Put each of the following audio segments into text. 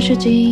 是记忆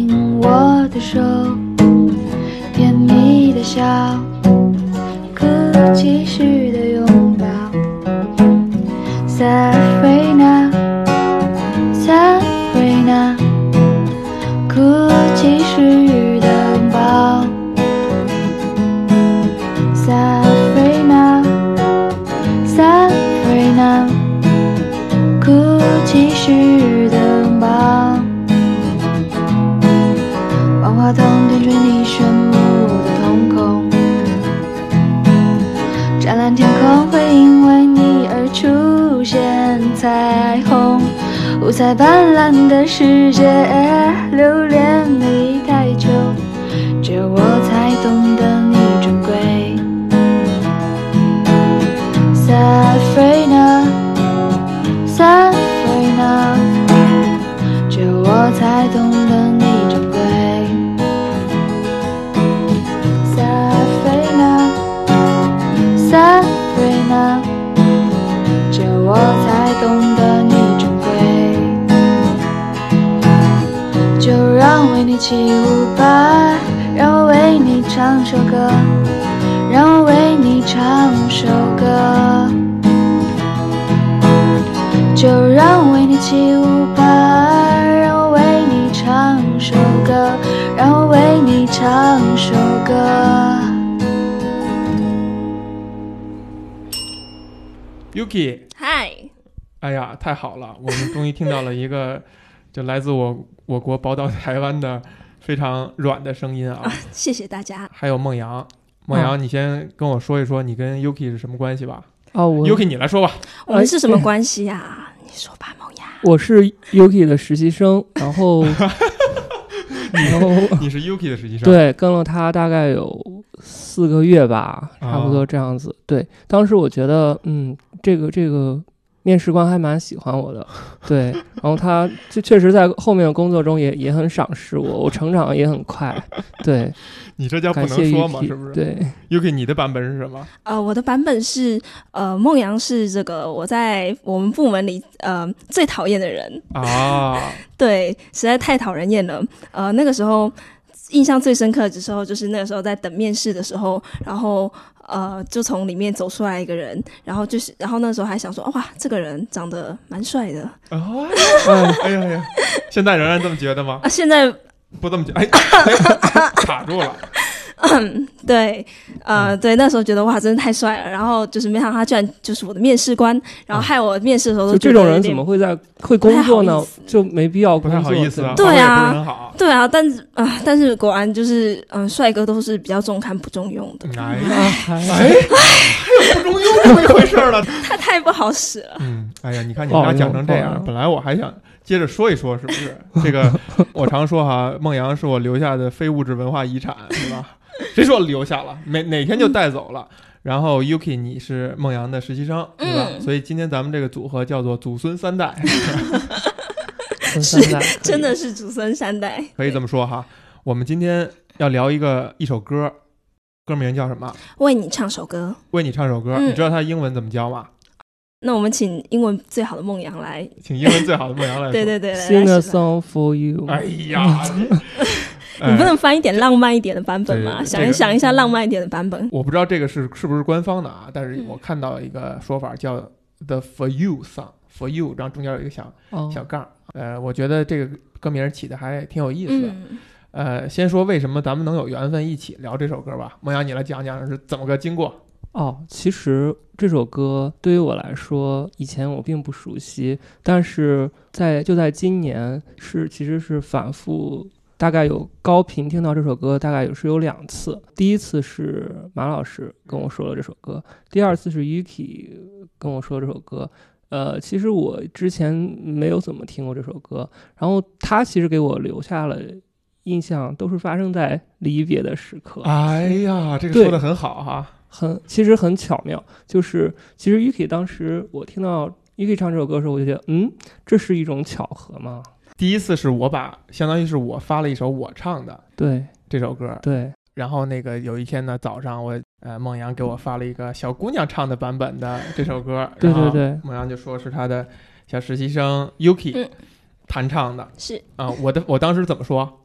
Yuki，嗨，哎呀，太好了，我们终于听到了一个 就来自我我国宝岛台湾的非常软的声音啊！谢谢大家。还有梦阳，梦阳，你先跟我说一说你跟 Yuki 是什么关系吧哦，我？Yuki，你来说吧。我们是什么关系呀、你说吧，梦阳。我是 Yuki 的实习生，然后 然后你是 Yuki 的实习生，，对跟了他大概有四个月吧，啊差不多这样子。对，当时我觉得，嗯，这个这个面试官还蛮喜欢我的，对，然后他就确实在后面的工作中也也很赏识我，我成长也很快，对，你这叫不能说嘛，是不是？对，，Yuki，你的版本是什么？呃，我的版本是，呃，梦阳是这个我在我们部门里呃最讨厌的人，啊，对，实在太讨人厌了。呃，那个时候印象最深刻的时候，就是那个时候在等面试的时候，然后呃，就从里面走出来一个人，然后就是，然后那时候还想说，哇，这个人长得蛮帅的啊，哎呀哎呀，现在仍然这么觉得吗？啊。现在不这么觉得，哎，哎卡住了。对，呃，嗯对，那时候觉得哇，真的太帅了。然后就是没想到他居然就是我的面试官，然后害我面试的时候就都觉这种人怎么会在会工作呢？就没必要不，太好意思啊，对对啊。对啊，但是啊、但是果然就是，嗯、帅哥都是比较重看不重用的，哎啊还哎，还有不中用这么一回事儿了。他太不好使了。嗯，哎呀，你看你们俩讲成这样，本来我还想接着说一说，是不是？这个我常说哈，孟阳是我留下的非物质文化遗产，是吧？谁说留下了？哪哪天就带走了。然后 Yuki，你是孟阳的实习生，对吧？嗯所以今天咱们这个组合叫做祖孙三代，分三代真的是祖孙三代。可以这么说哈。我们今天要聊一个一首歌，歌名叫什么？为你唱首歌，为你唱首歌。嗯你知道它英文怎么教吗？那我们请英文最好的梦阳来，请英文最好的孟阳来。对对对，来 Sing a song for you。哎呀，你你不哎能翻一点浪漫一点的版本吗？想一想一下浪漫一点的版本。我不知道这个是是不是官方的啊，但是嗯我看到一个说法叫 The For You Song，For You，然后中间有一个小哦小杠，呃，我觉得这个歌名起的还挺有意思的。嗯，呃，先说为什么咱们能有缘分一起聊这首歌吧，梦阳你来讲讲是怎么个经过？哦，其实这首歌对于我来说，以前我并不熟悉，但是在就在今年是其实是反复，大概有高频听到这首歌，大概有是有两次。第一次是马老师跟我说了这首歌，第二次是 Yuki 跟我说这首歌。呃，其实我之前没有怎么听过这首歌，然后他其实给我留下了印象，都是发生在离别的时刻。哎呀，这个说的很好哈。很其实很巧妙，就是其实 Yuki 当时我听到 Yuki 唱这首歌的时候，我就觉得，嗯，这是一种巧合吗？第一次是我把，相当于是我发了一首我唱的对。这首歌，对，然后那个有一天呢早上我呃孟阳给我发了一个小姑娘唱的版本的 这首歌，对然后对。对孟阳就说是他的小实习生 Yuki 嗯。弹唱的。是。啊、我的我当时怎么说？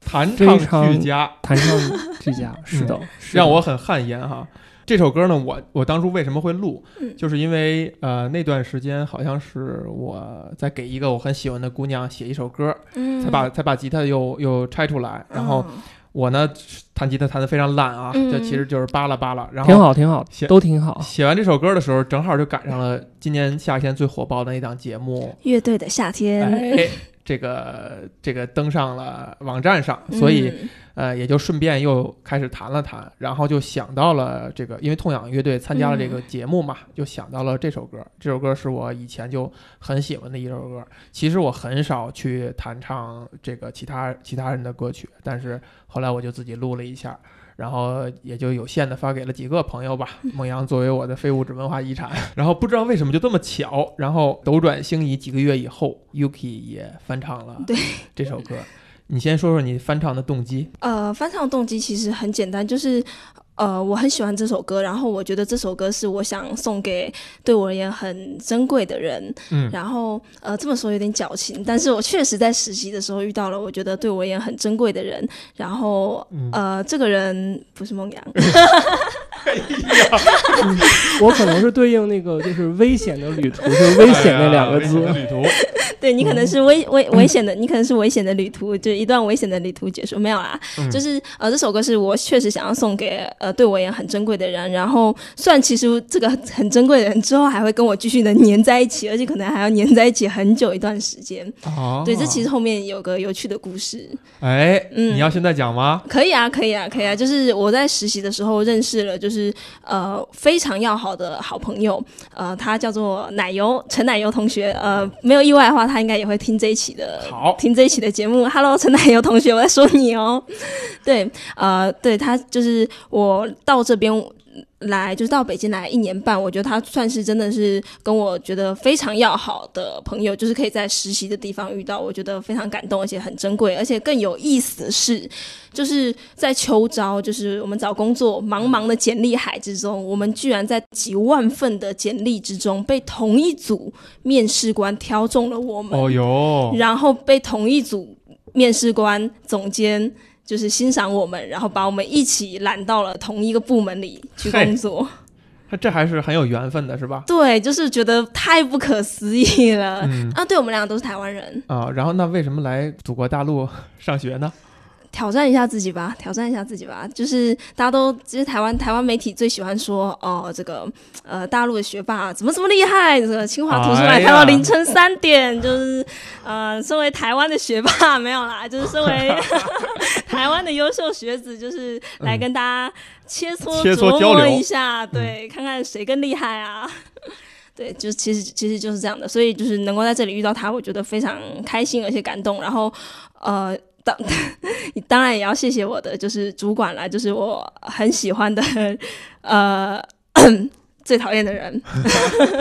弹唱常俱佳，弹唱俱佳，是的，是的。让我很汗颜哈。这首歌呢，我我当初为什么会录，嗯。就是因为呃那段时间好像是我在给一个我很喜欢的姑娘写一首歌，嗯。才把才把吉他又又拆出来，然后嗯我呢弹吉他弹得非常烂啊，嗯。这其实就是扒拉扒拉，然后挺好，挺好写，都挺好。写完这首歌的时候，正好就赶上了今年夏天最火爆的那档节目，乐队的夏天，哎，这个这个登上了网站上，所以。嗯呃，也就顺便又开始弹了弹，然后就想到了这个，因为痛仰乐队参加了这个节目嘛，就想到了这首歌。这首歌是我以前就很喜欢的一首歌。其实我很少去弹唱这个其他其他人的歌曲，但是后来我就自己录了一下，然后也就有限的发给了几个朋友吧。孟阳作为我的非物质文化遗产，然后不知道为什么就这么巧，然后斗转星移，几个月以后，Yuki 也翻唱了这首歌。你先说说你翻唱的动机。呃，翻唱动机其实很简单，就是呃，我很喜欢这首歌，然后我觉得这首歌是我想送给对我而言很珍贵的人，嗯然后呃，这么说有点矫情，但是我确实在实习的时候遇到了我觉得对我而言很珍贵的人，然后嗯呃，这个人不是孟阳 我可能是对应那个就是危险的旅途，是危险那两个字。旅途，对你可能是危危危险的，你可能是危险的旅途，就一段危险的旅途结束没有啦。嗯就是呃，这首歌是我确实想要送给呃对我也很珍贵的人，然后虽然其实这个很珍贵的人之后还会跟我继续的粘在一起，而且可能还要粘在一起很久一段时间。哦对，这其实后面有个有趣的故事。哎，嗯你要现在讲吗？可以啊，可以啊，可以啊。就是我在实习的时候认识了，就是呃非常要好的好朋友，呃，他叫做奶油陈奶油同学。呃，没有意外的话，他应该也会听这一期的，好听这一期的节目。Hello，陈奶油同学，我在说你哦。对，呃，对他就是我到这边。来就是到北京来一年半，我觉得他算是真的是跟我觉得非常要好的朋友，就是可以在实习的地方遇到，我觉得非常感动，而且很珍贵，而且更有意思的是，就是在秋招，就是我们找工作茫茫的简历海之中，我们居然在几万份的简历之中，被同一组面试官挑中了我们，哦哟，然后被同一组面试官、总监就是欣赏我们，然后把我们一起揽到了同一个部门里去工作。他这还是很有缘分的，是吧？对，就是觉得太不可思议了。嗯啊，对我们两个都是台湾人，啊，然后那为什么来祖国大陆上学呢？挑战一下自己吧，挑战一下自己吧。就是大家都，其实台湾台湾媒体最喜欢说，哦，这个呃大陆的学霸怎么这么厉害？这个清华图书馆开到凌晨三点，就是呃，身为台湾的学霸 没有啦，就是身为 台湾的优秀学子，就是来跟大家切磋切磋琢磨一下，对，看看谁更厉害啊。对，就是其实其实就是这样的，所以就是能够在这里遇到他，我觉得非常开心而且感动。然后，呃，当 当然也要谢谢我的就是主管啦，就是我很喜欢的，呃，最讨厌的人。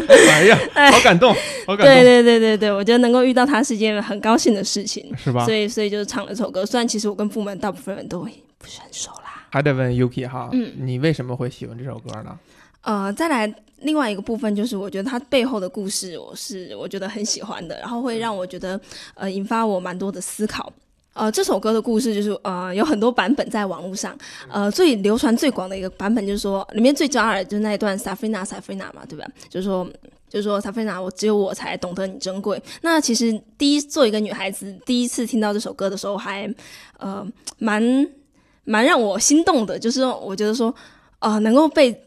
哎呀，好感动，好感动，对对对对对，我觉得能够遇到他是一件很高兴的事情，是吧所？以所以就是唱了这首歌。虽然其实我跟部门大部分人都不是很熟啦。还得问 Yuki 哈，嗯你为什么会喜欢这首歌呢？呃，再来另外一个部分就是，我觉得它背后的故事，我是我觉得很喜欢的，然后会让我觉得呃引发我蛮多的思考。呃，这首歌的故事就是呃有很多版本在网络上，呃最流传最广的一个版本就是说，里面最抓耳就是那一段 Safina Safina 嘛，对吧？就是说。就是说，Safina，我只有我才懂得你珍贵。那其实第一，作为一个女孩子，第一次听到这首歌的时候还，呃，蛮蛮让我心动的。就是我觉得说，呃，能够被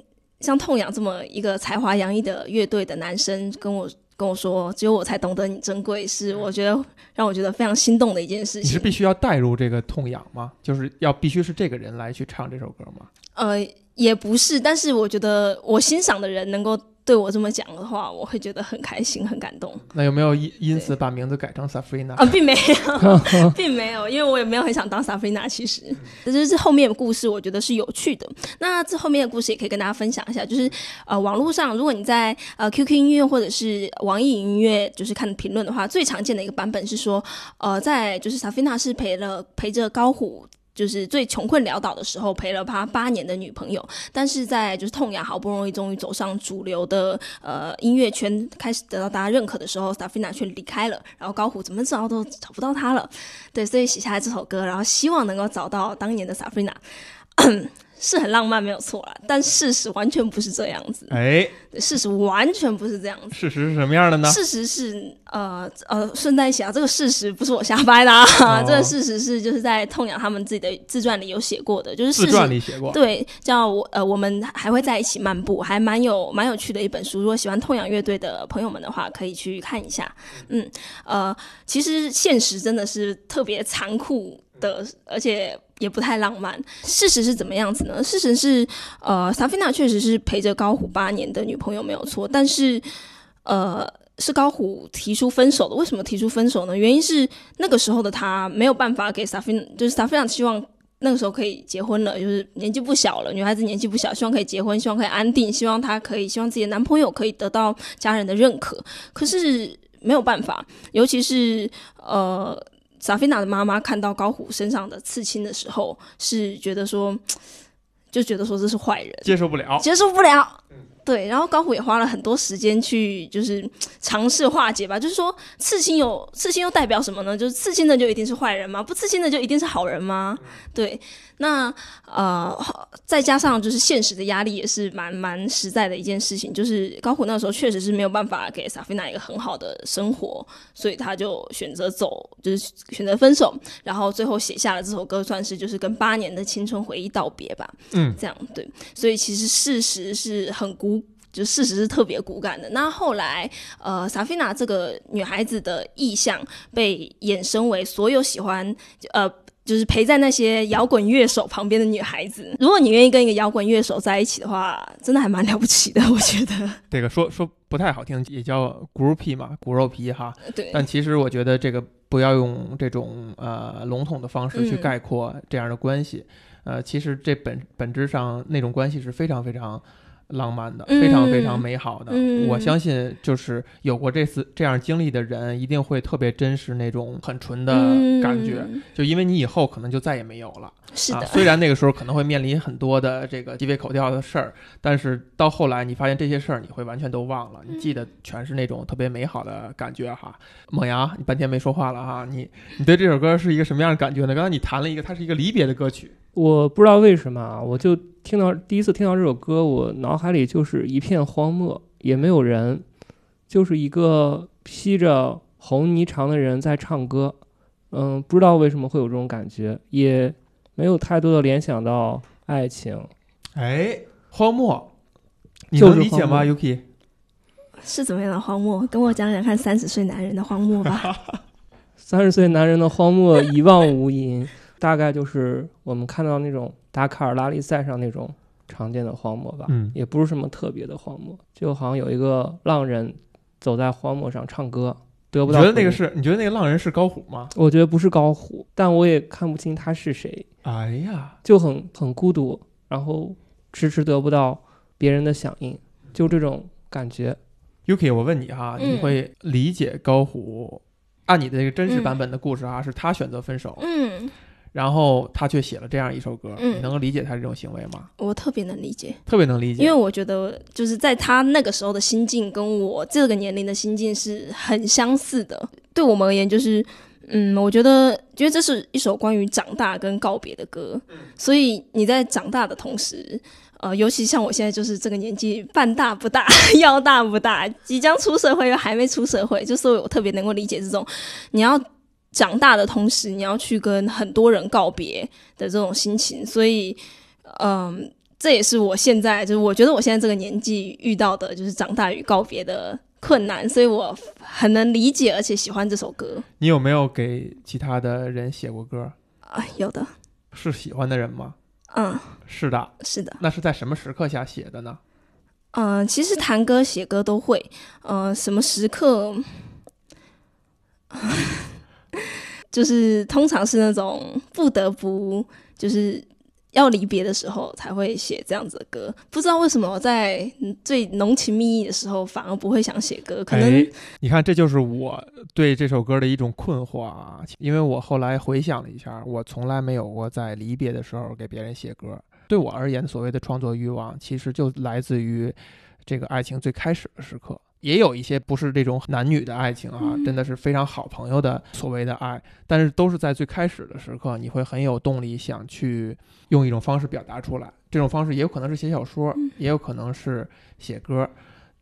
像痛仰这么一个才华洋溢的乐队的男生跟我跟我说，只有我才懂得你珍贵，是我觉得让我觉得非常心动的一件事情。你是必须要带入这个痛痒吗？就是要必须是这个人来去唱这首歌吗？呃，也不是，但是我觉得我欣赏的人能够对我这么讲的话，我会觉得很开心、很感动。那有没有因因此把名字改成 Safrina？啊，并没有，并没有，因为我也没有很想当萨菲娜。其实，这就是后面的故事，我觉得是有趣的。那这后面的故事也可以跟大家分享一下，就是呃，网络上如果你在呃 QQ 音乐或者是网易云音乐就是看评论的话，最常见的一个版本是说，呃，在就是萨菲娜是陪了陪着高虎。就是最穷困潦倒的时候陪了他八年的女朋友，但是在就是痛牙好不容易终于走上主流的呃音乐圈，开始得到大家认可的时候，Safina 却离开了，然后高虎怎么找都找不到他了，对，所以写下来这首歌，然后希望能够找到当年的 Safina。是很浪漫，没有错啦，但事实完全不是这样子。哎，事实完全不是这样子。事实是什么样的呢？事实是，呃呃，顺带一起啊，这个事实不是我瞎掰的啊，哦 这个事实是就是在痛仰他们自己的自传里有写过的，就是自事实传里写过。对，叫我呃，我们还会在一起漫步，还蛮有蛮有趣的一本书。如果喜欢痛仰乐队的朋友们的话，可以去看一下。嗯，呃，其实现实真的是特别残酷的，而且也不太浪漫。事实是怎么样子呢？事实是，呃，萨菲娜确实是陪着高虎八年的女朋友没有错，但是，呃。是高虎提出分手的，为什么提出分手呢？原因是那个时候的他没有办法给萨菲，就是萨菲娜希望那个时候可以结婚了，就是年纪不小了，女孩子年纪不小，希望可以结婚，希望可以安定，希望她可以，希望自己的男朋友可以得到家人的认可。可是没有办法，尤其是呃，萨菲娜的妈妈看到高虎身上的刺青的时候，是觉得说，就觉得说这是坏人，接受不了。接受不了。对，然后高虎也花了很多时间去，就是 尝试化解吧。就是说，刺青有刺青又代表什么呢？就是刺青的就一定是坏人吗？不刺青的就一定是好人吗？对，那呃，再加上就是现实的压力也是蛮蛮实在的一件事情。就是高虎那时候确实是没有办法给萨菲娜一个很好的生活，所以他就选择走，就是选择分手，然后最后写下了这首歌，算是就是跟八年的青春回忆道别吧。嗯，这样对，所以其实事实是很骨，就事实是特别骨感的。那后来，呃，萨菲娜这个女孩子的意向被衍生为所有喜欢，呃。就是陪在那些摇滚乐手旁边的女孩子，如果你愿意跟一个摇滚乐手在一起的话，真的还蛮了不起的，我觉得。这个说说不太好听，也叫 groupie 嘛，骨肉皮哈。对，但其实我觉得这个不要用这种呃笼统的方式去嗯概括这样的关系。呃，其实这本本质上那种关系是非常非常浪漫的，嗯非常非常美好的。嗯我相信，就是有过这次这样经历的人，一定会特别珍视那种很纯的感觉。嗯就因为你以后可能就再也没有了。啊，是的，虽然那个时候可能会面临很多的这个鸡飞狗跳的事儿，但是到后来你发现这些事儿你会完全都忘了，你记得全是那种特别美好的感觉哈。猛阳，你半天没说话了哈，你你对这首歌是一个什么样的感觉呢？刚才你弹了一个，它是一个离别的歌曲，我不知道为什么啊，我就听到第一次听到这首歌，我脑海里就是一片荒漠，也没有人，就是一个披着红霓裳的人在唱歌。嗯，不知道为什么会有这种感觉，也没有太多的联想到爱情。哎，荒漠，你就是能理解吗荒？Yuki，是怎么样的荒漠？跟我讲讲看，三十岁男人的荒漠吧。三十岁男人的荒漠一望无垠，大概就是我们看到那种达喀尔拉力赛上那种常见的荒漠吧。嗯也不是什么特别的荒漠，就好像有一个浪人走在荒漠上唱歌，得不到。你觉得那个？是？你觉得那个浪人是高虎吗？我觉得不是高虎，但我也看不清他是谁，哎呀，就很很孤独，然后迟迟得不到别人的响应，就这种感觉。Yuki，我问你哈，嗯你会理解高虎？按你的这个真实版本的故事啊，是他选择分手，嗯，然后他却写了这样一首歌，嗯你能够理解他这种行为吗？我特别能理解。特别能理解，因为我觉得就是在他那个时候的心境跟我这个年龄的心境是很相似的。对我们而言，就是嗯，我觉得，觉得这是一首关于长大跟告别的歌。所以你在长大的同时，呃，尤其像我现在就是这个年纪，半大不大，要大不大，即将出社会又还没出社会，就所以我特别能够理解这种你要长大的同时，你要去跟很多人告别的这种心情。所以，嗯。这也是我现在就是我觉得我现在这个年纪遇到的就是长大与告别的困难，所以我很能理解而且喜欢这首歌你有没有给其他的人写过歌？啊，有的，是喜欢的人吗？嗯，是的，是的，那是在什么时刻下写的呢？嗯、其实弹歌写歌都会，嗯，什么时刻，就是通常是那种不得不就是要离别的时候才会写这样子的歌。不知道为什么我在嗯最浓情蜜意的时候反而不会想写歌，可能、哎，你看，这就是我对这首歌的一种困惑啊。因为我后来回想了一下，我从来没有过在离别的时候给别人写歌。对我而言，所谓的创作欲望，其实就来自于这个爱情最开始的时刻。也有一些不是这种男女的爱情啊，真的是非常好朋友的所谓的爱，但是都是在最开始的时刻，你会很有动力想去用一种方式表达出来。这种方式也有可能是写小说，也有可能是写歌。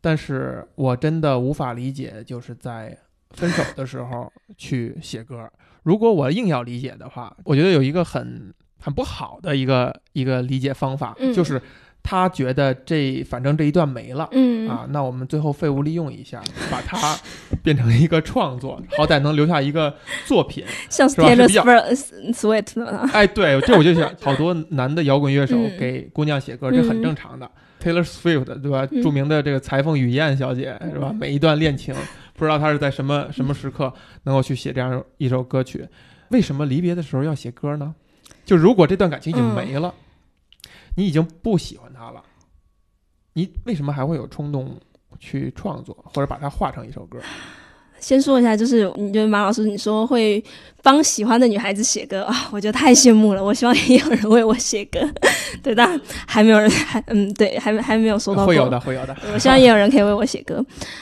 但是我真的无法理解，就是在分手的时候去写歌。如果我硬要理解的话，我觉得有一个很很不好的一个一个理解方法，嗯就是他觉得这反正这一段没了。嗯啊，那我们最后废物利用一下，把它 变成一个创作，好歹能留下一个作品。像是吧是 Taylor 比较 Swift Swift 的，哎，对，这我就想，好多男的摇滚乐手嗯给姑娘写歌，这很正常的。Taylor Swift 对吧？嗯著名的这个裁缝雨燕小姐是吧？每一段恋情，不知道她是在什么什么时刻能够去写这样一首歌曲。为什么离别的时候要写歌呢？就如果这段感情已经没了，你已经不喜欢他了，你为什么还会有冲动去创作，或者把它画成一首歌？先说一下，就是你觉得马老师你说会帮喜欢的女孩子写歌啊，我觉得太羡慕了。我希望也有人为我写歌，对，但还没有人，还嗯，对，还没还没有收到过。会有的，会有的。我希望也有人可以为我写歌。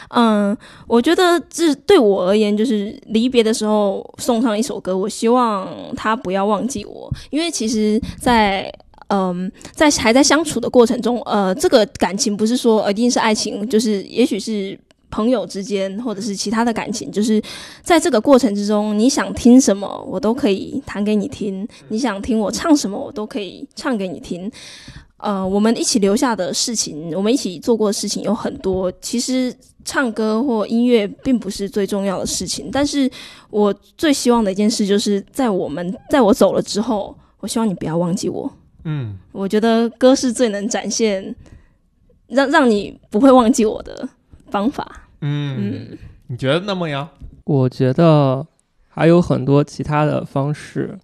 嗯，我觉得这对我而言，就是离别的时候送上一首歌，我希望他不要忘记我，因为其实在，嗯，在还在相处的过程中，呃，这个感情不是说一定是爱情，就是也许是。朋友之间，或者是其他的感情，就是在这个过程之中，你想听什么，我都可以弹给你听；你想听我唱什么，我都可以唱给你听。呃，我们一起留下的事情，我们一起做过的事情有很多。其实唱歌或音乐并不是最重要的事情，但是我最希望的一件事，就是在我们在我走了之后，我希望你不要忘记我。嗯，我觉得歌是最能展现让让你不会忘记我的方法。嗯，你觉得呢，梦阳？我觉得还有很多其他的方式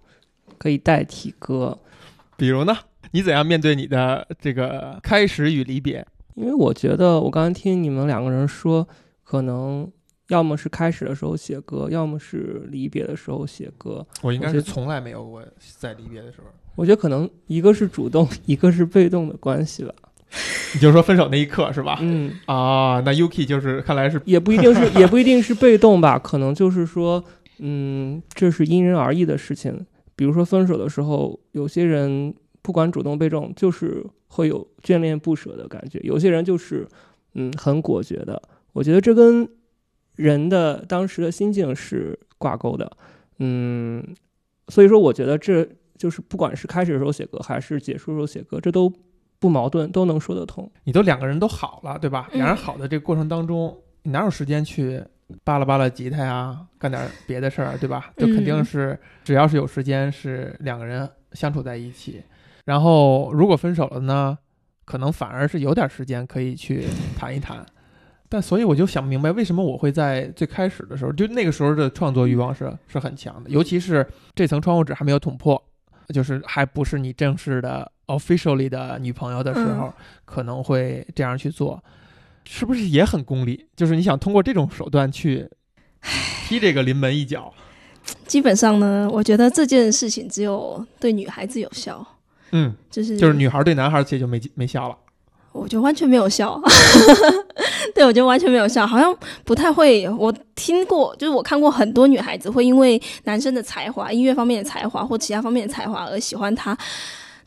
可以代替歌，比如呢？你怎样面对你的这个开始与离别？因为我觉得我刚才听你们两个人说，可能要么是开始的时候写歌，要么是离别的时候写歌。我应该是从来没有过在离别的时候。我觉得可能一个是主动，一个是被动的关系吧。你就说分手那一刻是吧？嗯，啊，那 Yuki 就是看来是也不一定是，也不一定是被动吧，可能就是说，嗯，这是因人而异的事情。比如说分手的时候，有些人不管主动被动，就是会有眷恋不舍的感觉；有些人就是，嗯，很果决的。我觉得这跟人的当时的心境是挂钩的。嗯，所以说，我觉得这就是不管是开始的时候写歌，还是结束的时候写歌，这都不矛盾，都能说得通。你都两个人都好了，对吧？嗯两人好的这个过程当中，你哪有时间去扒拉扒拉吉他呀，干点别的事儿，对吧？就肯定嗯是只要是有时间，是两个人相处在一起。然后如果分手了呢，可能反而是有点时间可以去谈一谈。但所以我就想不明白，为什么我会在最开始的时候，就那个时候的创作欲望是是很强的，尤其是这层窗户纸还没有捅破，就是还不是你正式的 officially 的女朋友的时候，嗯。可能会这样去做，是不是也很功利？就是你想通过这种手段去踢这个临门一脚，基本上呢，我觉得这件事情只有对女孩子有效，嗯，就是就是女孩对男孩其实就没没效了。我觉得完全没有效。对，我觉得完全没有笑，好像不太会。我听过，就是我看过很多女孩子会因为男生的才华、音乐方面的才华或其他方面的才华而喜欢他，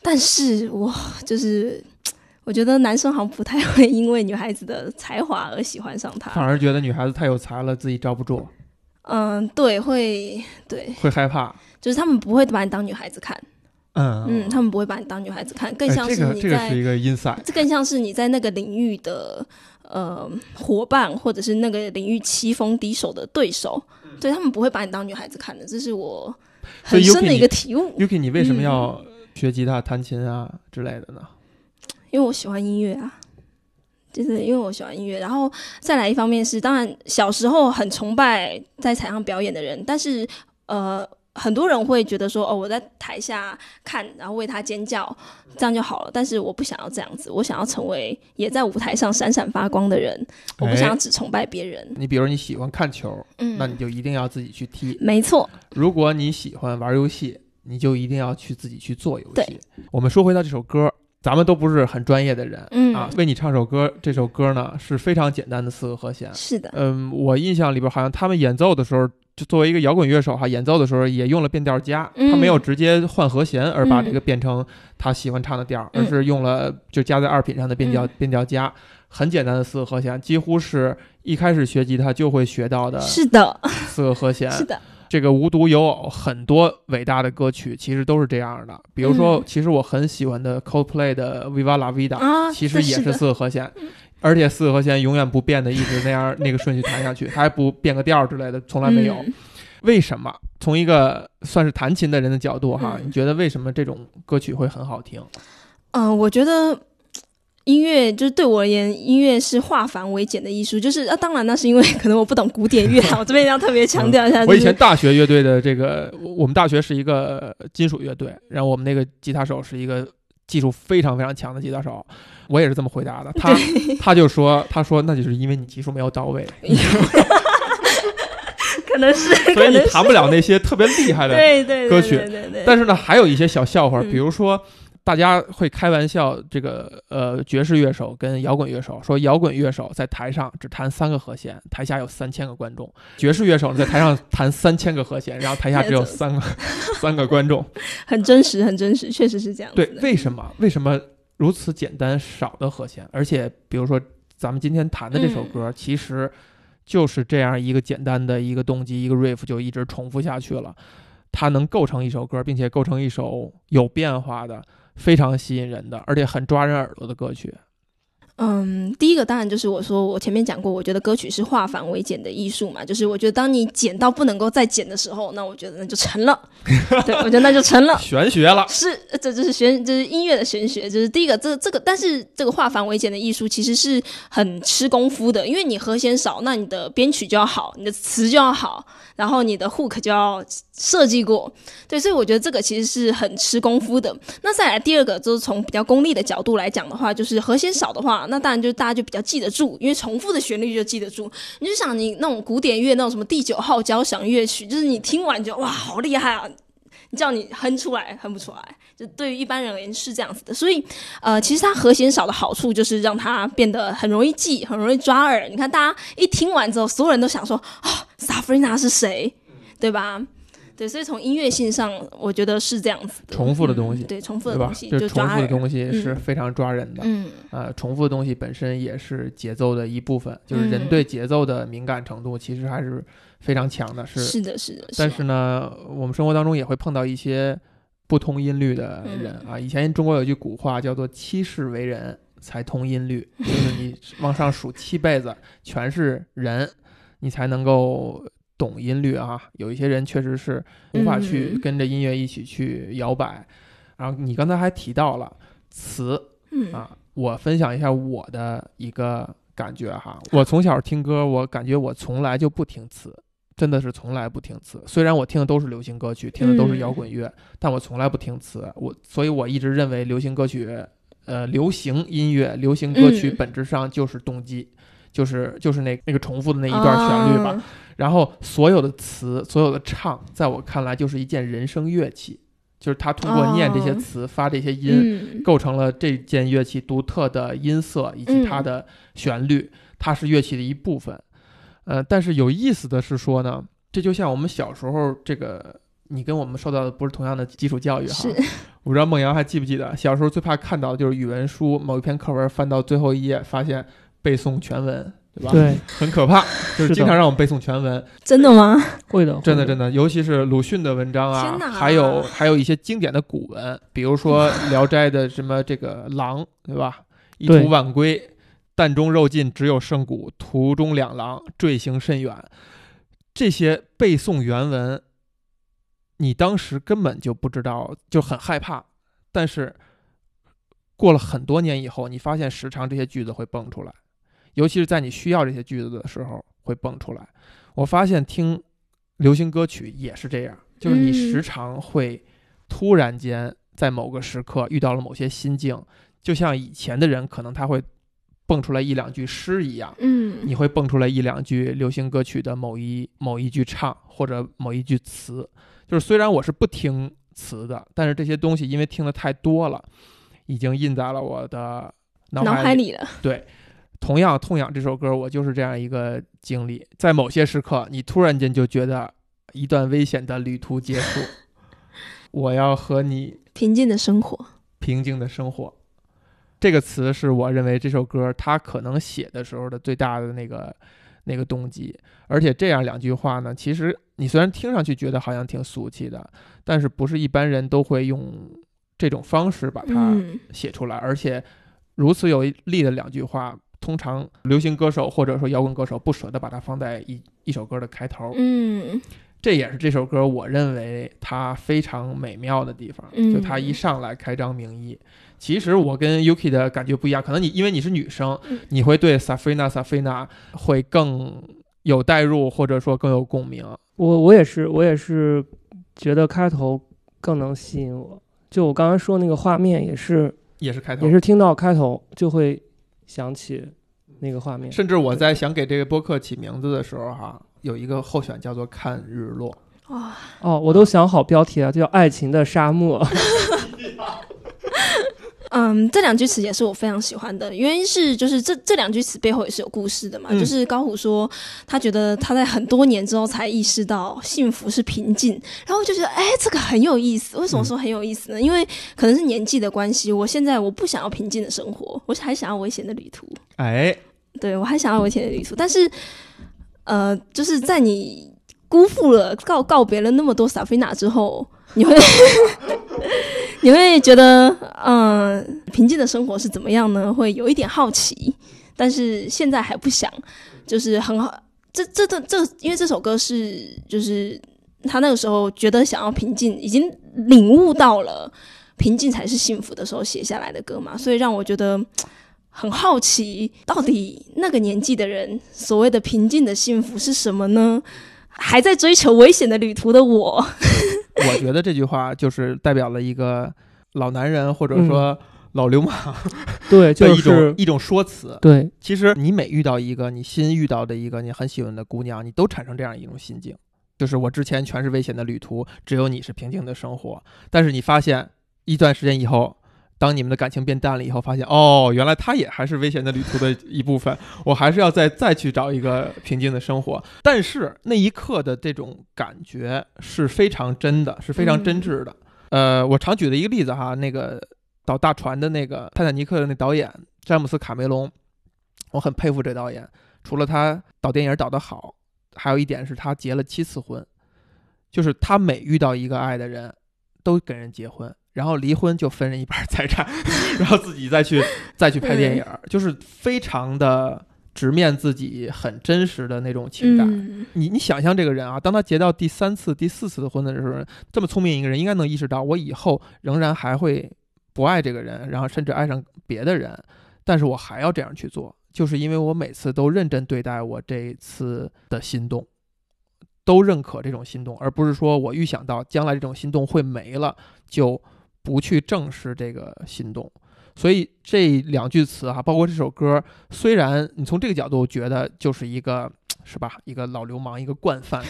但是我就是我觉得男生好像不太会因为女孩子的才华而喜欢上他反。而觉得女孩子太有才了，自己罩不住，嗯，对，会，对，会害怕。就是他们不会把你当女孩子看，嗯嗯，他们不会把你当女孩子看，更哎像是你在这个是一个 insight。这更像是你在那个领域的呃伙伴，或者是那个领域棋逢敌手的对手，对他们不会把你当女孩子看的，这是我很深的一个体悟。Yuki，你为什么嗯要学吉他、弹琴啊之类的呢？因为我喜欢音乐啊，就是因为我喜欢音乐，然后再来一方面是，当然小时候很崇拜在台上表演的人，但是呃。很多人会觉得说，哦，我在台下看，然后为他尖叫，这样就好了。但是我不想要这样子，我想要成为也在舞台上闪闪发光的人。我不想要只崇拜别人。你比如你喜欢看球，嗯，那你就一定要自己去踢。没错。如果你喜欢玩游戏，你就一定要去自己去做游戏。对。我们说回到这首歌，咱们都不是很专业的人，嗯啊，为你唱首歌，这首歌呢是非常简单的四个和弦。是的。嗯，我印象里边好像他们演奏的时候。就作为一个摇滚乐手哈，演奏的时候也用了变调夹，他没有直接换和弦而把这个变成他喜欢唱的调，而是用了就加在二品上的变调变调夹，很简单的四个和弦，几乎是一开始学吉他就会学到的。是的，四个和弦。是的，这个无独有偶，很多伟大的歌曲其实都是这样的。比如说，其实我很喜欢的 Coldplay 的 Viva La Vida，其实也是四个和弦。而且四和弦永远不变的，一直那样那个顺序弹下去，它还不变个调之类的，从来没有。为什么？从一个算是弹琴的人的角度哈，你觉得为什么这种歌曲会很好听？嗯，我觉得音乐就是对我而言，音乐是化繁为简的艺术。就是啊，当然那是因为可能我不懂古典乐，我这边要特别强调一下。我以前大学乐队的这个，我们大学是一个金属乐队，然后我们那个吉他手是一个技术非常非常强的吉他手。我也是这么回答的，他他就说，他说那就是因为你技术没有到位，可能是，所以你弹不了那些特别厉害的歌曲。但是呢，还有一些小笑话，比如说大家会开玩笑，这个呃爵士乐手跟摇滚乐手说，摇滚乐手在台上只弹三个和弦，台下有三千个观众；爵士乐手在台上弹三千个和弦，然后台下只有三个 三个观众。很真实，很真实，确实是这样。对，为什么？为什么？如此简单少的和弦，而且比如说咱们今天弹的这首歌，其实就是这样一个简单的一个动机，一个 riff 就一直重复下去了，它能构成一首歌，并且构成一首有变化的、非常吸引人的，而且很抓人耳朵的歌曲。嗯，第一个当然就是我说我前面讲过，我觉得歌曲是化繁为简的艺术嘛，就是我觉得当你简到不能够再简的时候，那我觉得那就成了，对我觉得那就成了玄学了，是这就是玄这是音乐的玄学，就是第一个这这个，但是这个化繁为简的艺术其实是很吃功夫的，因为你和弦少，那你的编曲就要好，你的词就要好，然后你的 hook 就要设计过，对，所以我觉得这个其实是很吃功夫的。那再来第二个，就是从比较功利的角度来讲的话，就是和弦少的话。那当然就大家就比较记得住，因为重复的旋律就记得住。你就想你那种古典乐那种什么第九号交响乐曲，就是你听完就哇好厉害啊！你叫你哼出来哼不出来，就对于一般人而言是这样子的。所以呃，其实它和弦少的好处就是让它变得很容易记，很容易抓耳。你看大家一听完之后，所有人都想说啊，萨弗丽娜是谁，对吧？对，所以从音乐性上，我觉得是这样子的。重复的东西，对，重复的东西就重复的东西是非常抓人的。嗯，呃，重复的东西本身也是节奏的一部分，就是人对节奏的敏感程度其实还是非常强的。是是的，是的。但是呢，我们生活当中也会碰到一些不通音律的人啊。以前中国有句古话叫做“七世为人才通音律 ”，就是你往上数七辈子全是人，你才能够。懂音律啊，有一些人确实是无法去跟着音乐一起去摇摆。然后你刚才还提到了词，啊，我分享一下我的一个感觉哈。我从小听歌，我感觉我从来就不听词，真的是从来不听词。虽然我听的都是流行歌曲，听的都是摇滚乐，但我从来不听词。我所以，我一直认为流行歌曲，呃，流行音乐、流行歌曲本质上就是动机。就是就是那那个重复的那一段旋律吧，然后所有的词，所有的唱，在我看来就是一件人声乐器，就是他通过念这些词，发这些音，构成了这件乐器独特的音色以及它的旋律，它是乐器的一部分。呃，但是有意思的是说呢，这就像我们小时候这个，你跟我们受到的不是同样的基础教育哈。我不知道梦瑶还记不记得，小时候最怕看到的就是语文书某一篇课文翻到最后一页，发现。背诵全文，对吧？对，很可怕，就是经常让我们背诵全文。真的吗？会的，真的真的，尤其是鲁迅的文章啊，还有还有一些经典的古文，比如说《聊斋》的什么这个狼，对吧？一途晚归，担中肉尽，只有剩骨。途中两狼，坠行甚远。这些背诵原文，你当时根本就不知道，就很害怕，但是过了很多年以后，你发现时常这些句子会蹦出来。尤其是在你需要这些句子的时候，会蹦出来。我发现听流行歌曲也是这样，就是你嗯。时常会突然间在某个时刻遇到了某些心境，就像以前的人可能他会蹦出来一两句诗一样，嗯。你会蹦出来一两句流行歌曲的某一某一句唱或者某一句词，就是虽然我是不听词的，但是这些东西因为听的太多了，已经印在了我的脑海里了，对，同样《痛痒》这首歌，我就是这样一个经历，在某些时刻，你突然间就觉得一段危险的旅途结束，我要和你平静的生活。平静的生活。这个词是我认为这首歌它可能写的时候的最大的那个那个动机，而且这样两句话呢，其实你虽然听上去觉得好像挺俗气的，但是不是一般人都会用这种方式把它嗯写出来，而且如此有力的两句话，通常流行歌手或者说摇滚歌手不舍得把它放在一一首歌的开头，嗯这也是这首歌我认为它非常美妙的地方，嗯就它一上来开张名义。其实我跟 Yuki 的感觉不一样，可能你因为你是女生嗯，你会对 Safina Safina 会更有代入，或者说更有共鸣。我我也是，我也是觉得开头更能吸引我。就我刚刚说那个画面，也是也是开头也，是听到开头就会想起那个画面。甚至我在想给这个播客起名字的时候，哈，有一个候选叫做“看日落哦，哦，我都想好标题了，就叫《爱情的沙漠》。嗯，这两句词也是我非常喜欢的，原因是就是这这两句词背后也是有故事的嘛。嗯就是高虎说，他觉得他在很多年之后才意识到幸福是平静，然后就觉得，哎，这个很有意思。为什么说很有意思呢？因为可能是年纪的关系，我现在我不想要平静的生活，我还想要危险的旅途。”。哎，对我还想要危险的旅途，但是呃，就是在你辜负了告告别了那么多萨菲娜之后，你会 你会觉得，嗯、平静的生活是怎么样呢？会有一点好奇，但是现在还不想，就是很好。这这这这，因为这首歌是就是他那个时候觉得想要平静，已经领悟到了平静才是幸福的时候写下来的歌嘛，所以让我觉得很好奇，到底那个年纪的人所谓的平静的幸福是什么呢？还在追求危险的旅途的我，我觉得这句话就是代表了一个老男人或者说老流氓对，的一种、一种说辞。对，其实你每遇到一个你新遇到的一个你很喜欢的姑娘，你都产生这样一种心境，就是我之前全是危险的旅途，只有你是平静的生活。但是你发现一段时间以后，当你们的感情变淡了以后，发现哦，原来他也还是危险的旅途的一部分，我还是要再再去找一个平静的生活。但是那一刻的这种感觉是非常真的，是非常真挚的。呃，我常举的一个例子哈，那个导大船的那个泰坦尼克的那导演詹姆斯卡梅隆，我很佩服这导演。除了他导电影导得好，还有一点是他结了七次婚，就是他每遇到一个爱的人，都跟人结婚，然后离婚就分人一半财产，然后自己再去再去拍电影，就是非常的直面自己很真实的那种情感。嗯你你想象这个人啊，当他结到第三次、第四次的婚的时候，这么聪明一个人，应该能意识到我以后仍然还会不爱这个人，然后甚至爱上别的人，但是我还要这样去做，就是因为我每次都认真对待我这一次的心动，都认可这种心动，而不是说我预想到将来这种心动会没了，就不去正视这个心动。所以这两句词哈、包括这首歌，虽然你从这个角度觉得就是一个是吧，一个老流氓，一个惯犯，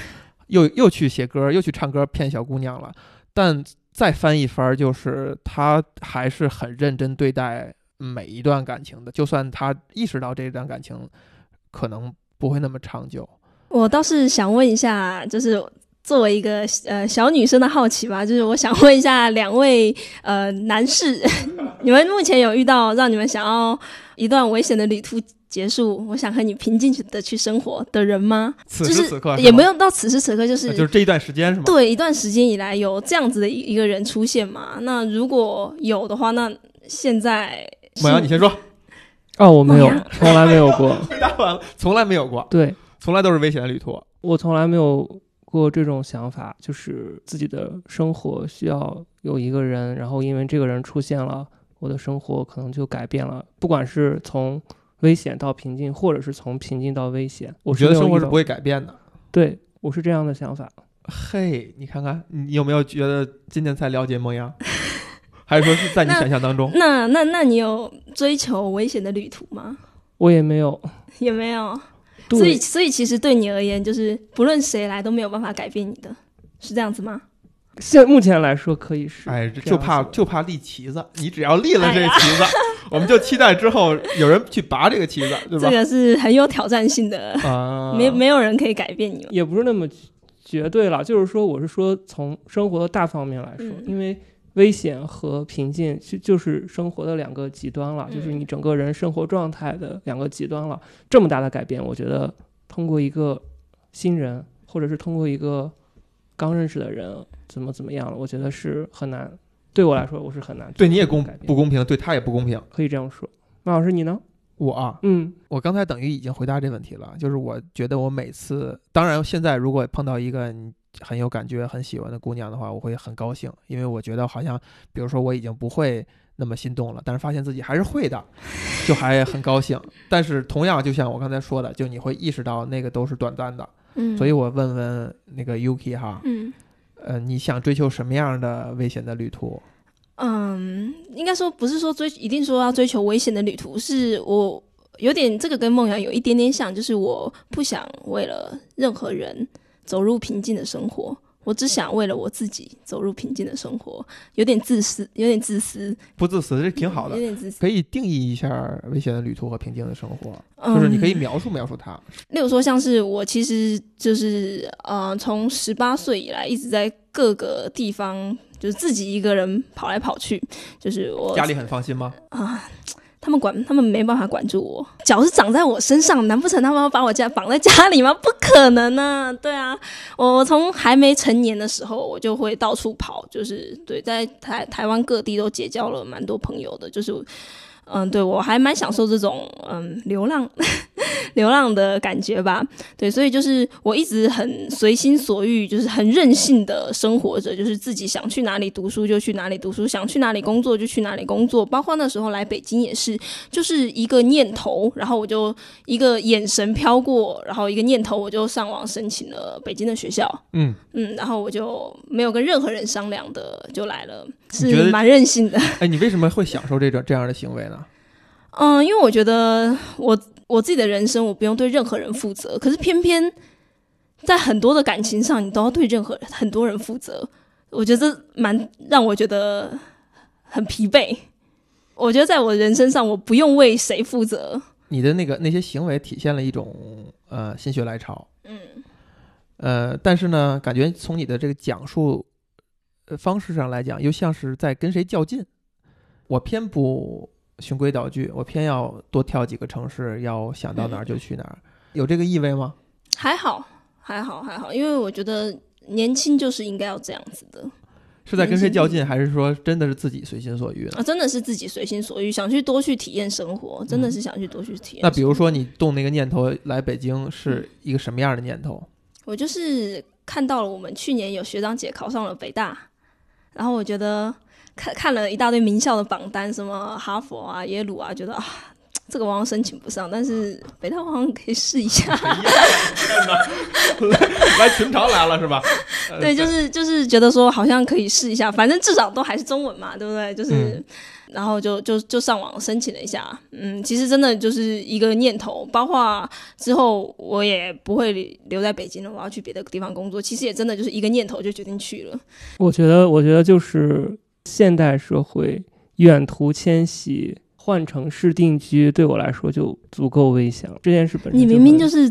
又又去写歌，又去唱歌骗小姑娘了，但再翻一番，就是他还是很认真对待每一段感情的，就算他意识到这段感情可能不会那么长久。我倒是想问一下，就是作为一个呃小女生的好奇吧，就是我想问一下两位呃男士，你们目前有遇到让你们想要一段危险的旅途结束，我想和你平静的去生活的人吗？此就是时此刻是也没有到此时此刻，就是呃就是这一段时间是吗？对一段时间以来有这样子的一一个人出现嘛？那如果有的话，那现在猛阳，你先说。哦，我没有，从来没有过。回答完了，从来没有过，对从来都是危险的旅途。我从来没有过这种想法，就是自己的生活需要有一个人，然后因为这个人出现了，我的生活可能就改变了，不管是从危险到平静，或者是从平静到危险，我我觉得生活是不会改变的。对，我是这样的想法。嘿，你看看，你有没有觉得今天才了解梦阳？还是说是在你想象当中？那那那你有追求危险的旅途吗？我也没有。也没有。对所以所以其实对你而言，就是不论谁来都没有办法改变你的，是这样子吗？现目前来说可以是，哎，就怕就怕立旗子，你只要立了这个旗子，我们就期待之后有人去拔这个旗子，对吧？这个是很有挑战性的，啊，没没有人可以改变你。也不是那么绝对了。就是说，我是说从生活的大方面来说，嗯因为危险和平静就就是生活的两个极端了，嗯就是你整个人生活状态的两个极端了。这么大的改变，我觉得通过一个新人，或者是通过一个刚认识的人，怎么怎么样了，我觉得是很难。对我来说，我是很难。对你也公不公平，对他也不公平。可以这样说。马老师，你呢？我啊，嗯我刚才等于已经回答这问题了，就是我觉得我每次，当然现在如果碰到一个你很有感觉、很喜欢的姑娘的话，我会很高兴，因为我觉得好像，比如说我已经不会那么心动了，但是发现自己还是会的，就还很高兴。但是同样，就像我刚才说的，就你会意识到那个都是短暂的，嗯，所以我问问那个 Yuki 哈，嗯呃，你想追求什么样的危险的旅途？嗯，应该说不是说追，一定说要追求危险的旅途，是我有点这个跟梦阳有一点点像，就是我不想为了任何人走入平静的生活，我只想为了我自己走入平静的生活，有点自私，有点自私，不自私，这挺好的有。点自私。可以定义一下危险的旅途和平静的生活，嗯就是你可以描述描述它。例如说，像是我其实就是呃，从十八岁以来一直在各个地方，就是自己一个人跑来跑去，就是我家里很放心吗？啊，他们管他们没办法管住我，脚是长在我身上，难不成他们要把我家绑在家里吗？不可能呢！对啊，我从还没成年的时候，我就会到处跑，就是对，在台台湾各地都结交了蛮多朋友的，就是。嗯，对我还蛮享受这种嗯流浪 流浪的感觉吧。对，所以就是我一直很随心所欲，就是很任性的生活着，就是自己想去哪里读书就去哪里读书，想去哪里工作就去哪里工作。包括那时候来北京也是，就是一个念头，然后我就一个眼神飘过，然后一个念头我就上网申请了北京的学校。嗯，嗯，然后我就没有跟任何人商量的就来了，是蛮任性的。哎，你为什么会享受这种这样的行为呢？嗯，因为我觉得我我自己的人生我不用对任何人负责，可是偏偏在很多的感情上，你都要对任何很多人负责。我觉得这蛮让我觉得很疲惫。我觉得在我人生上，我不用为谁负责。你的那个那些行为体现了一种呃心血来潮，嗯呃，但是呢，感觉从你的这个讲述呃方式上来讲，又像是在跟谁较劲。我偏不循规蹈矩，我偏要多跳几个城市，要想到哪儿就去哪儿，有这个意味吗？还好，还好，还好，因为我觉得年轻就是应该要这样子的是在跟谁较劲，还是说真的是自己随心所欲呢？啊！真的是自己随心所欲，想去多去体验生活，真的是想去多去体验。那比如说，你动那个念头来北京是一个什么样的念头？我就是看到了我们去年有学长姐考上了北大，然后我觉得看看了一大堆名校的榜单，什么哈佛啊、耶鲁啊，觉得啊，这个我好像申请不上，但是北大我好像可以试一下。来群嘲来了是吧？呃对，就是就是觉得说好像可以试一下，反正至少都还是中文嘛，对不对？就是，嗯然后就就就上网申请了一下，嗯，其实真的就是一个念头，包括之后我也不会留在北京了，我要去别的地方工作，其实也真的就是一个念头就决定去了。我觉得，我觉得就是现代社会远途迁徙、换城市定居，对我来说就足够危险了。这件事本身你明明就是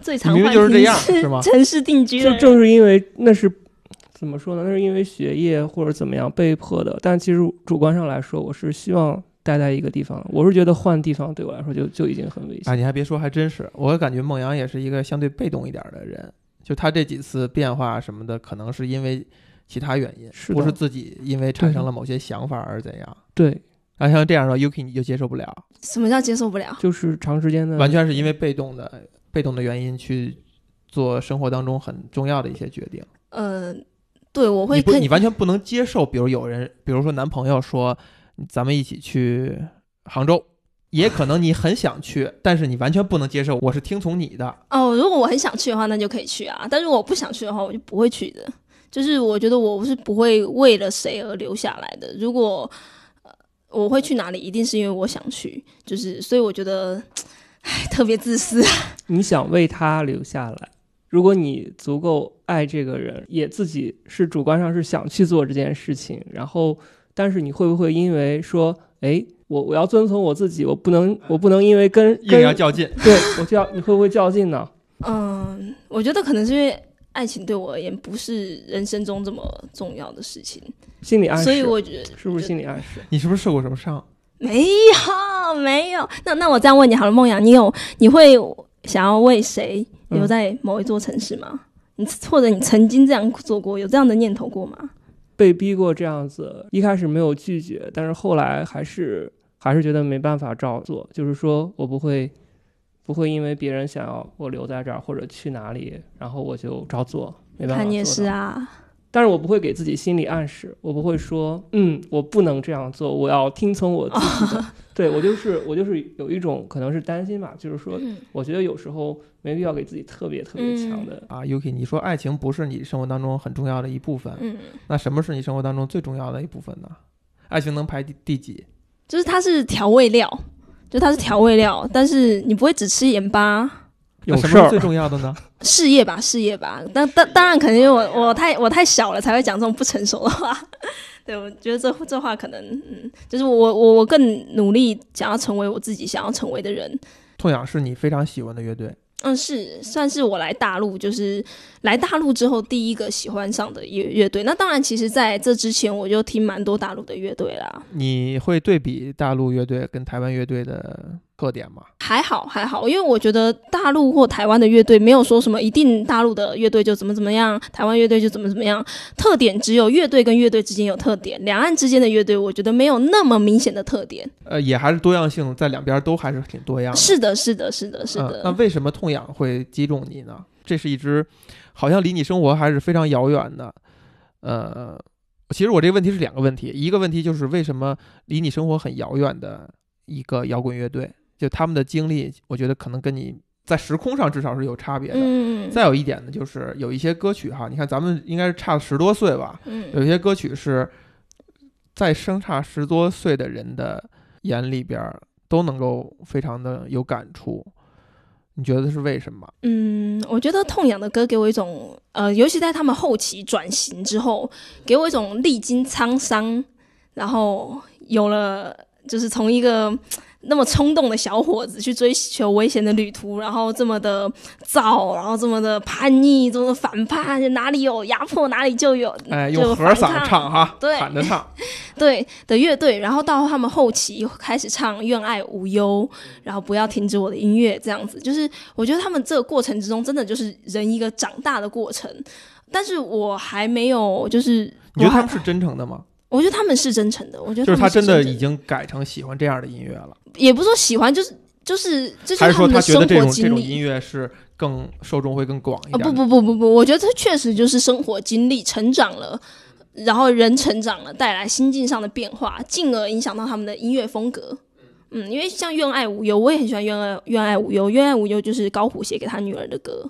最常你明明就是这样是吗 城市定居的就，正是因为那是怎么说呢？那是因为学业或者怎么样被迫的。但其实主观上来说，我是希望待在一个地方。我是觉得换地方对我来说就就已经很危险。啊，你还别说，还真是，我感觉孟阳也是一个相对被动一点的人，就他这几次变化什么的，可能是因为其他原因，是不是自己因为产生了某些想法而怎样。对，啊，像这样的 Yuki 你就接受不了，什么叫接受不了？就是长时间的完全是因为被动的被动的原因去做生活当中很重要的一些决定。呃，对我会你你完全不能接受，比如有人，比如说男朋友说，咱们一起去杭州，也可能你很想去，但是你完全不能接受，我是听从你的。哦，如果我很想去的话，那就可以去啊。但如果我不想去的话，我就不会去的。就是我觉得我是不会为了谁而留下来的。如果呃我会去哪里，一定是因为我想去。就是所以我觉得，唉，特别自私。你想为他留下来，如果你足够爱这个人，也自己是主观上是想去做这件事情，然后，但是你会不会因为说，哎，我我要遵从我自己，我不能我不能因为跟硬要较劲，对我就要你会不会较劲呢？嗯，我觉得可能是因为爱情对我而言不是人生中这么重要的事情，心理暗示，所以我觉得是不是心理暗示？你是不是受过什么伤？没有没有。那那我这样问你好了，梦阳，你有你会想要为谁留在某一座城市吗？你或者你曾经这样做过，有这样的念头过吗？被逼过这样子，一开始没有拒绝，但是后来还是还是觉得没办法照做，就是说我不会不会因为别人想要我留在这儿或者去哪里，然后我就照做，没办法。看你也是啊。但是我不会给自己心理暗示，我不会说，嗯，我不能这样做，我要听从我自己的。对我就是我就是有一种可能是担心吧，就是说，我觉得有时候没必要给自己特别特别强的啊。Yuki，你说爱情不是你生活当中很重要的一部分，嗯，那什么是你生活当中最重要的一部分呢？爱情能排第第几？就是它是调味料，就它是调味料，但是你不会只吃盐巴。有什么最重要的呢？事业吧，事业吧。当当当然，肯定因为我我太我太小了，才会讲这种不成熟的话。对，我觉得这这话可能，嗯，就是我我我更努力想要成为我自己想要成为的人。痛仰是你非常喜欢的乐队。嗯，是算是我来大陆，就是来大陆之后第一个喜欢上的乐乐队。那当然，其实在这之前我就听蛮多大陆的乐队啦。你会对比大陆乐队跟台湾乐队的？特点吗？还好还好，因为我觉得大陆或台湾的乐队没有说什么一定大陆的乐队就怎么怎么样，台湾乐队就怎么怎么样。特点只有乐队跟乐队之间有特点，两岸之间的乐队我觉得没有那么明显的特点。呃，也还是多样性，在两边都还是挺多样。是的，是的，是的，是的。那为什么痛痒会击中你呢？这是一支好像离你生活还是非常遥远的。呃，其实我这个问题是两个问题，一个问题就是为什么离你生活很遥远的一个摇滚乐队。就他们的经历，我觉得可能跟你在时空上至少是有差别的。嗯再有一点呢，就是有一些歌曲哈，你看咱们应该是差十多岁吧。嗯。有些歌曲是在相差十多岁的人的眼里边都能够非常的有感触。你觉得是为什么？嗯，我觉得痛仰的歌给我一种呃，尤其在他们后期转型之后，给我一种历经沧桑，然后有了就是从一个。那么冲动的小伙子去追求危险的旅途，然后这么的躁，然后这么的叛逆，这么反叛，哪里有压迫哪里就有，哎，用和嗓唱哈，对，喊着唱，对的乐队，然后到他们后期开始唱《愿爱无忧》，然后不要停止我的音乐，这样子，就是我觉得他们这个过程之中，真的就是人一个长大的过程，但是我还没有，就是你觉得他们是真诚的吗？我觉得他们是真诚的，我觉得就是他真的已经改成喜欢这样的音乐了，也不是说喜欢，就是就是这是他们的生活经历。这种音乐是更受众会更广一点。不不不不不，我觉得这确实就是生活经历，成长了，然后人成长了，带来心境上的变化，进而影响到他们的音乐风格。嗯，因为像《愿爱无忧》，我也很喜欢《愿爱愿爱无忧》，《愿爱无忧》就是高虎写给他女儿的歌。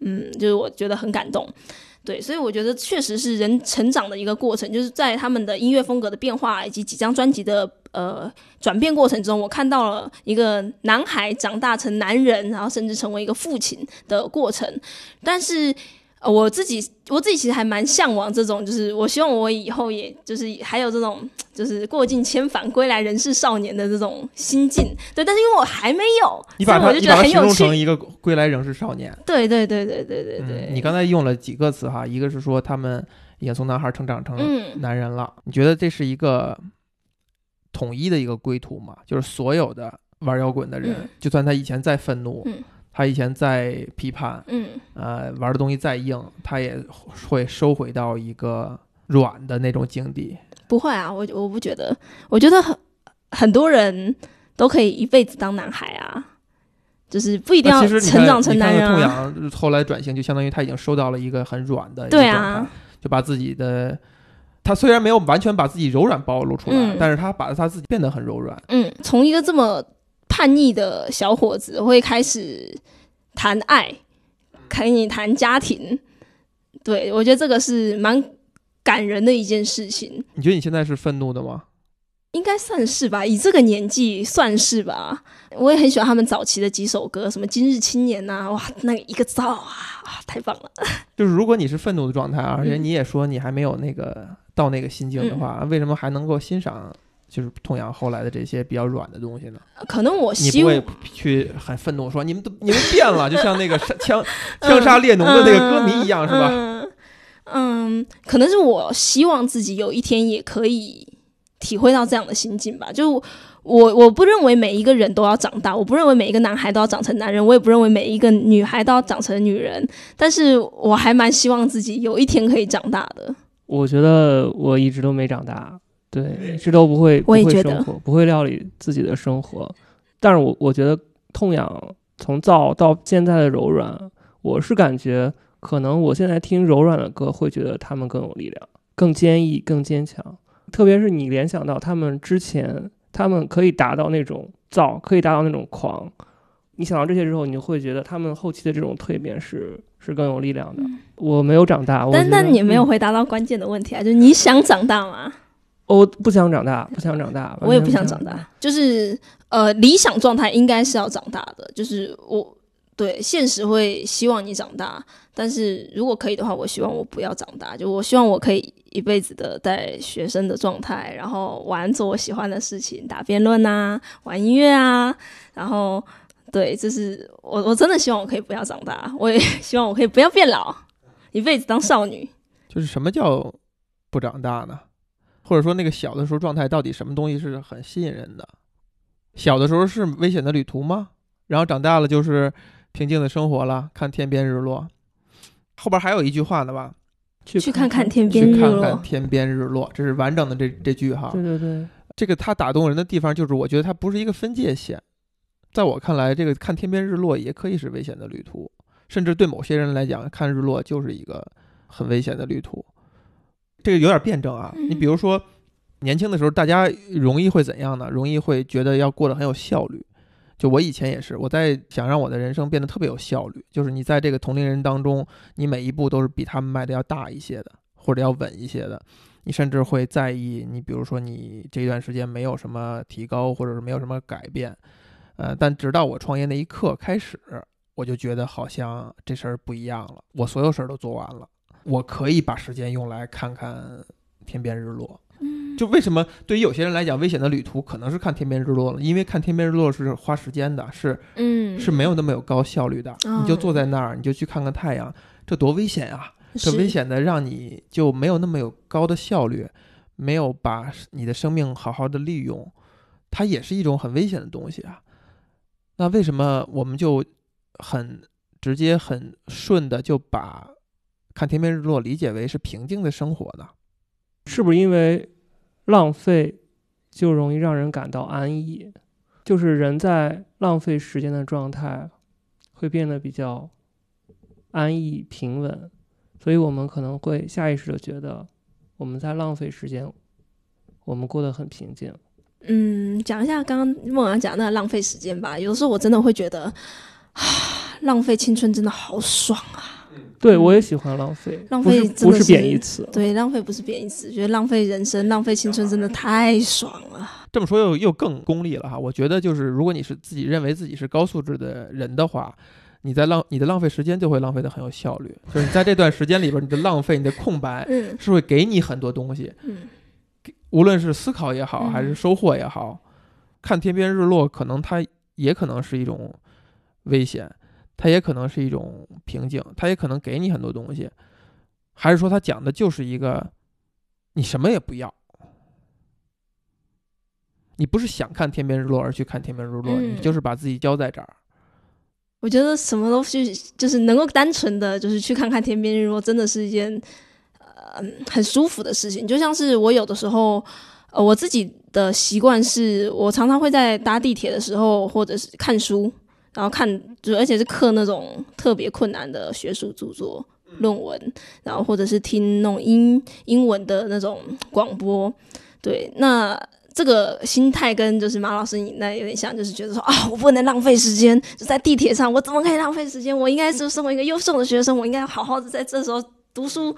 嗯，就是我觉得很感动。对，所以我觉得确实是人成长的一个过程，就是在他们的音乐风格的变化以及几张专辑的呃转变过程中，我看到了一个男孩长大成男人，然后甚至成为一个父亲的过程，但是。呃，我自己我自己其实还蛮向往这种，就是我希望我以后也就是还有这种，就是过尽千帆归来仍是少年的这种心境。对，但是因为我还没有，你把我就觉得很有趣。成一个归来仍是少年。对对对对对对对。你刚才用了几个词哈，一个是说他们已经从男孩成长成男人了。你觉得这是一个统一的一个归途吗？就是所有的玩摇滚的人，就算他以前再愤怒。他以前在批判，嗯，呃，玩的东西再硬，他也会收回到一个软的那种境地。不会啊，我我不觉得，我觉得很很多人都可以一辈子当男孩啊，就是不一定要成长成男人后来转型，就相当于他已经收到了一个很软的对啊，就把自己的他虽然没有完全把自己柔软暴露出来，但是他把他自己变得很柔软。嗯，从一个这么。叛逆的小伙子会开始谈爱，可以谈家庭。对我觉得这个是蛮感人的一件事情，你觉得你现在是愤怒的吗？应该算是吧，以这个年纪算是吧。我也很喜欢他们早期的几首歌，什么《今日青年》呐，哇，那一个造啊，啊，太棒了。就是如果你是愤怒的状态，而且你也说你还没有那个到那个心境的话，为什么还能够欣赏就是痛仰后来的这些比较软的东西呢？可能我你希望不会去很愤怒说你们都你们变了，就像那个枪 枪杀列侬的那个歌迷一样，是吧？嗯嗯，可能是我希望自己有一天也可以体会到这样的心境吧。就我我不认为每一个人都要长大，我不认为每一个男孩都要长成男人，我也不认为每一个女孩都要长成女人。但是我还蛮希望自己有一天可以长大的。我觉得我一直都没长大，对，一直都不会不我也觉得会生活，不会料理自己的生活。但是我我觉得痛痒从燥到现在的柔软，我是感觉可能我现在听柔软的歌，会觉得他们更有力量、更坚毅、更坚强。特别是你联想到他们之前，他们可以达到那种燥，可以达到那种狂。你想到这些之后，你就会觉得他们后期的这种蜕变是是更有力量的。我没有长大，但但你没有嗯回答到关键的问题啊，就是你想长大吗？我不想长大，不想长大，我也不想想长大，就是呃，理想状态应该是要长大的，就是我对现实会希望你长大，但是如果可以的话，我希望我不要长大，就我希望我可以一辈子的在学生的状态，然后玩做我喜欢的事情，打辩论啊，玩音乐啊，然后对，就是我我真的希望我可以不要长大，我也 希望我可以不要变老，一辈子当少女。就是什么叫不长大呢？或者说那个小的时候状态到底什么东西是很吸引人的？小的时候是危险的旅途吗？然后长大了就是平静的生活了，看天边日落。后边还有一句话呢吧？去看看天边去看日落看天边日落，这是完整的这这句哈。对对对，这个它打动人的地方就是，我觉得它不是一个分界线。在我看来，这个看天边日落也可以是危险的旅途，甚至对某些人来讲，看日落就是一个很危险的旅途。这个有点辩证啊。你比如说，年轻的时候，大家容易会怎样呢？容易会觉得要过得很有效率。就我以前也是，我在想让我的人生变得特别有效率，就是你在这个同龄人当中，你每一步都是比他们迈的要大一些的，或者要稳一些的。你甚至会在意，你比如说你这段时间没有什么提高，或者是没有什么改变，呃，但直到我创业那一刻开始，我就觉得好像这事儿不一样了。我所有事儿都做完了，我可以把时间用来看看天边日落。就为什么对于有些人来讲，危险的旅途可能是看天边日落了，因为看天边日落是花时间的，是嗯，是没有那么有高效率的。哦你就坐在那儿，你就去看看太阳，这多危险啊！这危险的让你就没有那么有高的效率，没有把你的生命好好的利用，它也是一种很危险的东西啊。那为什么我们就很直接、很顺的就把看天边日落理解为是平静的生活的？是不是因为浪费就容易让人感到安逸？就是人在浪费时间的状态会变得比较安逸平稳，所以我们可能会下意识的觉得我们在浪费时间，我们过得很平静。嗯，讲一下刚刚梦阳讲的那浪费时间吧。有时候我真的会觉得，啊，浪费青春真的好爽啊！对我也喜欢浪费，浪不是费不是贬义词。对，浪费不是贬义词，觉得浪费人生、浪费青春真的太爽了。这么说又又更功利了哈。我觉得就是，如果你是自己认为自己是高素质的人的话，你在浪你的浪费时间就会浪费的很有效率。就是你在这段时间里边，你的浪费、你的空白嗯是会给你很多东西，嗯无论是思考也好，嗯还是收获也好。看天边日落，可能它也可能是一种危险，它也可能是一种瓶颈，它也可能给你很多东西。还是说，它讲的就是一个你什么也不要。你不是想看天边日落而去看天边日落，嗯你就是把自己交在这儿。我觉得什么都去，就是能够单纯的就是去看看天边日落，真的是一件呃很舒服的事情。就像是我有的时候，呃，我自己的习惯是我常常会在搭地铁的时候，或者是看书，然后看，就而且是刻那种特别困难的学术著作、论文，然后或者是听那种英英文的那种广播。对，那这个心态跟就是马老师你那有点像，就是觉得说啊，我不能浪费时间，就在地铁上，我怎么可以浪费时间？我应该是身为一个优秀的学生，我应该好好的在这时候读书、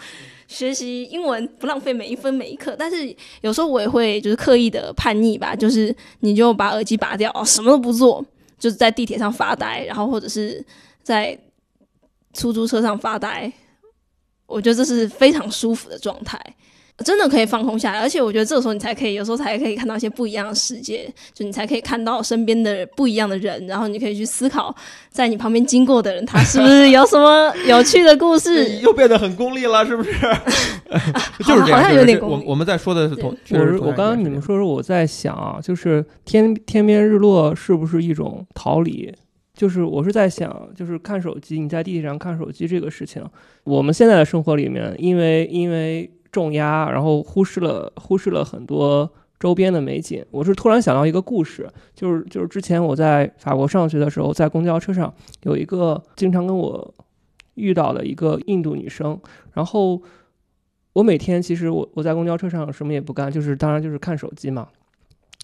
学习英文，不浪费每一分每一刻。但是有时候我也会就是刻意的叛逆吧，就是你就把耳机拔掉哦，什么都不做，就是在地铁上发呆，然后或者是在出租车上发呆。我觉得这是非常舒服的状态。真的可以放空下来，而且我觉得这个时候你才可以，有时候才可以看到一些不一样的世界，就你才可以看到身边的不一样的人，然后你可以去思考，在你旁边经过的人，他是不是有什么有趣的故事？又变得很功利了，是不是？就是这样，好像有点功利。我我们在说的是同，我是我刚刚你们说说，我在想啊，就是天天边日落是不是一种逃离？就是我是在想，就是看手机，你在地铁上看手机这个事情，我们现在的生活里面，因为因为。重压，然后忽视了忽视了很多周边的美景。我是突然想到一个故事，就是就是之前我在法国上学的时候，在公交车上有一个经常跟我遇到的一个印度女生，然后我每天其实我我在公交车上什么也不干，就是当然就是看手机嘛。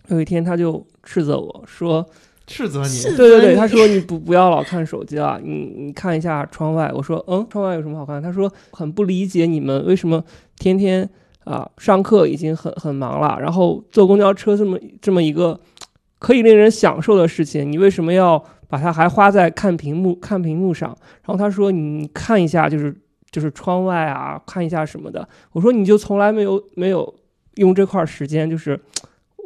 有一天她就斥责我说。斥责你，对对对，他说你不不要老看手机了，你你看一下窗外。我说嗯，窗外有什么好看？他说很不理解你们为什么天天啊上课已经很很忙了，然后坐公交车这么这么一个可以令人享受的事情，你为什么要把它还花在看屏幕看屏幕上？然后他说你看一下就是就是窗外啊，看一下什么的。我说你就从来没有没有用这块时间，就是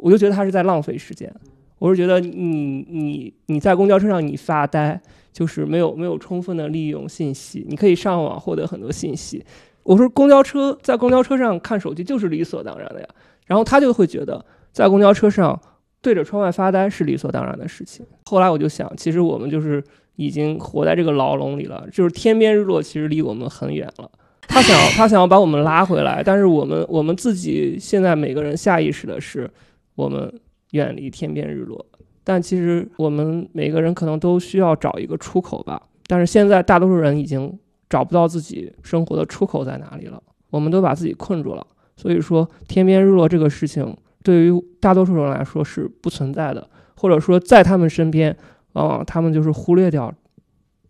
我就觉得他是在浪费时间。我是觉得你你你在公交车上你发呆，就是没有没有充分的利用信息。你可以上网获得很多信息。我说公交车在公交车上看手机就是理所当然的呀。然后他就会觉得在公交车上对着窗外发呆是理所当然的事情。后来我就想，其实我们就是已经活在这个牢笼里了，就是天边日落其实离我们很远了。他想他想要把我们拉回来，但是我们我们自己现在每个人下意识的是我们。远离天边日落，但其实我们每个人可能都需要找一个出口吧。但是现在大多数人已经找不到自己生活的出口在哪里了，我们都把自己困住了。所以说，天边日落这个事情对于大多数人来说是不存在的，或者说在他们身边，往往他们就是忽略掉。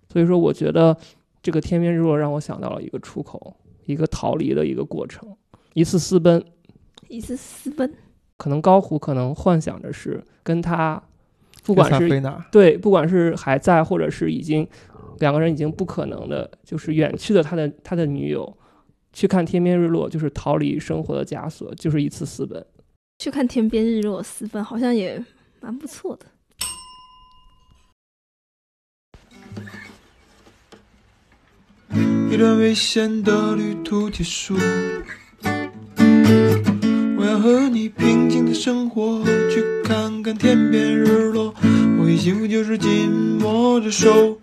所以说，我觉得这个天边日落让我想到了一个出口，一个逃离的一个过程，一次私奔，一次私奔。可能高虎可能幻想着是跟他，不管是对，不管是还在或者是已经两个人已经不可能的，就是远去的他的他的女友，去看天边日落，就是逃离生活的枷锁，就是一次私奔。去看天边日落私奔，好像也蛮不错的。一段危险的旅途结束。我要和你平静的生活，去看看天边日落。我以幸福就是紧握着手。